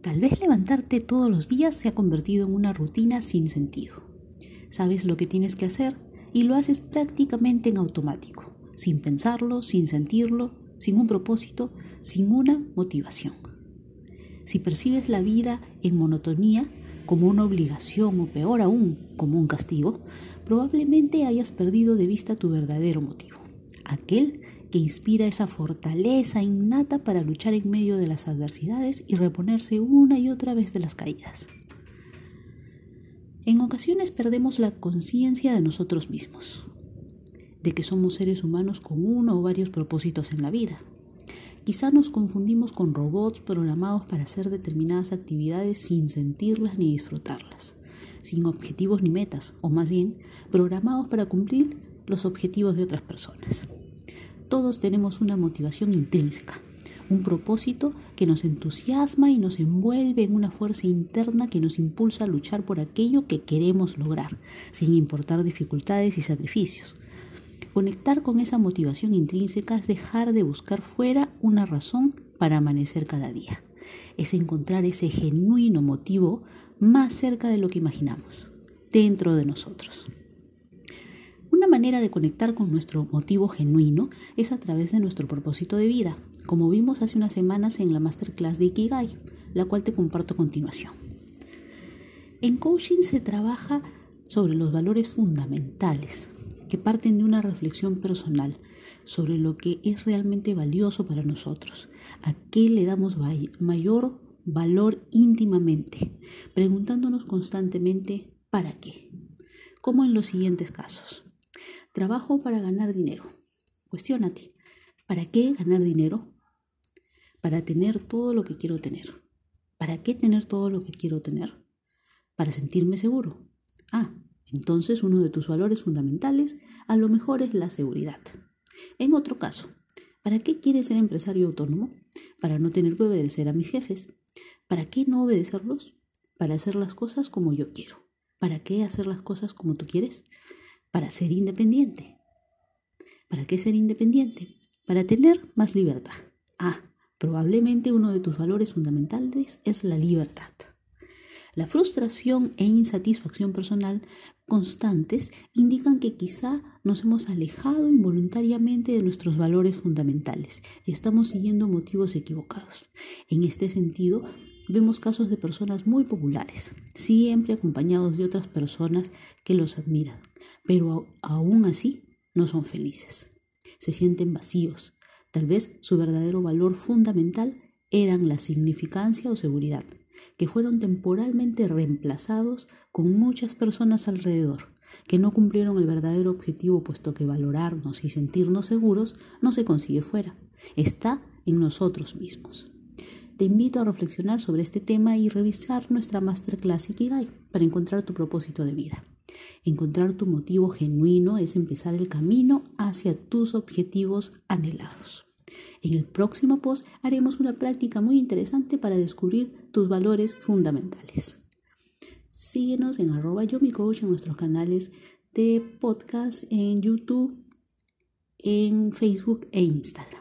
Tal vez levantarte todos los días se ha convertido en una rutina sin sentido. Sabes lo que tienes que hacer y lo haces prácticamente en automático, sin pensarlo, sin sentirlo, sin un propósito, sin una motivación. Si percibes la vida en monotonía, como una obligación o peor aún, como un castigo, probablemente hayas perdido de vista tu verdadero motivo, aquel que inspira esa fortaleza innata para luchar en medio de las adversidades y reponerse una y otra vez de las caídas. En ocasiones perdemos la conciencia de nosotros mismos, de que somos seres humanos con uno o varios propósitos en la vida. Quizá nos confundimos con robots programados para hacer determinadas actividades sin sentirlas ni disfrutarlas, sin objetivos ni metas, o más bien programados para cumplir los objetivos de otras personas. Todos tenemos una motivación intrínseca, un propósito que nos entusiasma y nos envuelve en una fuerza interna que nos impulsa a luchar por aquello que queremos lograr, sin importar dificultades y sacrificios. Conectar con esa motivación intrínseca es dejar de buscar fuera una razón para amanecer cada día. Es encontrar ese genuino motivo más cerca de lo que imaginamos, dentro de nosotros. Una manera de conectar con nuestro motivo genuino es a través de nuestro propósito de vida, como vimos hace unas semanas en la masterclass de Ikigai, la cual te comparto a continuación. En coaching se trabaja sobre los valores fundamentales que parten de una reflexión personal sobre lo que es realmente valioso para nosotros, a qué le damos mayor valor íntimamente, preguntándonos constantemente ¿para qué? Como en los siguientes casos. Trabajo para ganar dinero. Cuestiónate, ¿para qué ganar dinero? Para tener todo lo que quiero tener. ¿Para qué tener todo lo que quiero tener? Para sentirme seguro. Ah, entonces uno de tus valores fundamentales a lo mejor es la seguridad. En otro caso, ¿para qué quieres ser empresario autónomo? Para no tener que obedecer a mis jefes. ¿Para qué no obedecerlos? Para hacer las cosas como yo quiero. ¿Para qué hacer las cosas como tú quieres? Para ser independiente. ¿Para qué ser independiente? Para tener más libertad. Ah, probablemente uno de tus valores fundamentales es la libertad. La frustración e insatisfacción personal constantes indican que quizá nos hemos alejado involuntariamente de nuestros valores fundamentales y estamos siguiendo motivos equivocados. En este sentido, vemos casos de personas muy populares, siempre acompañados de otras personas que los admiran, pero aún así no son felices. Se sienten vacíos. Tal vez su verdadero valor fundamental eran la significancia o seguridad, que fueron temporalmente reemplazados con muchas personas alrededor, que no cumplieron el verdadero objetivo puesto que valorarnos y sentirnos seguros no se consigue fuera, está en nosotros mismos. Te invito a reflexionar sobre este tema y revisar nuestra Masterclass Ikigai para encontrar tu propósito de vida. Encontrar tu motivo genuino es empezar el camino hacia tus objetivos anhelados. En el próximo post haremos una práctica muy interesante para descubrir tus valores fundamentales. Síguenos en arroba yomicoach en nuestros canales de podcast en YouTube, en Facebook e Instagram.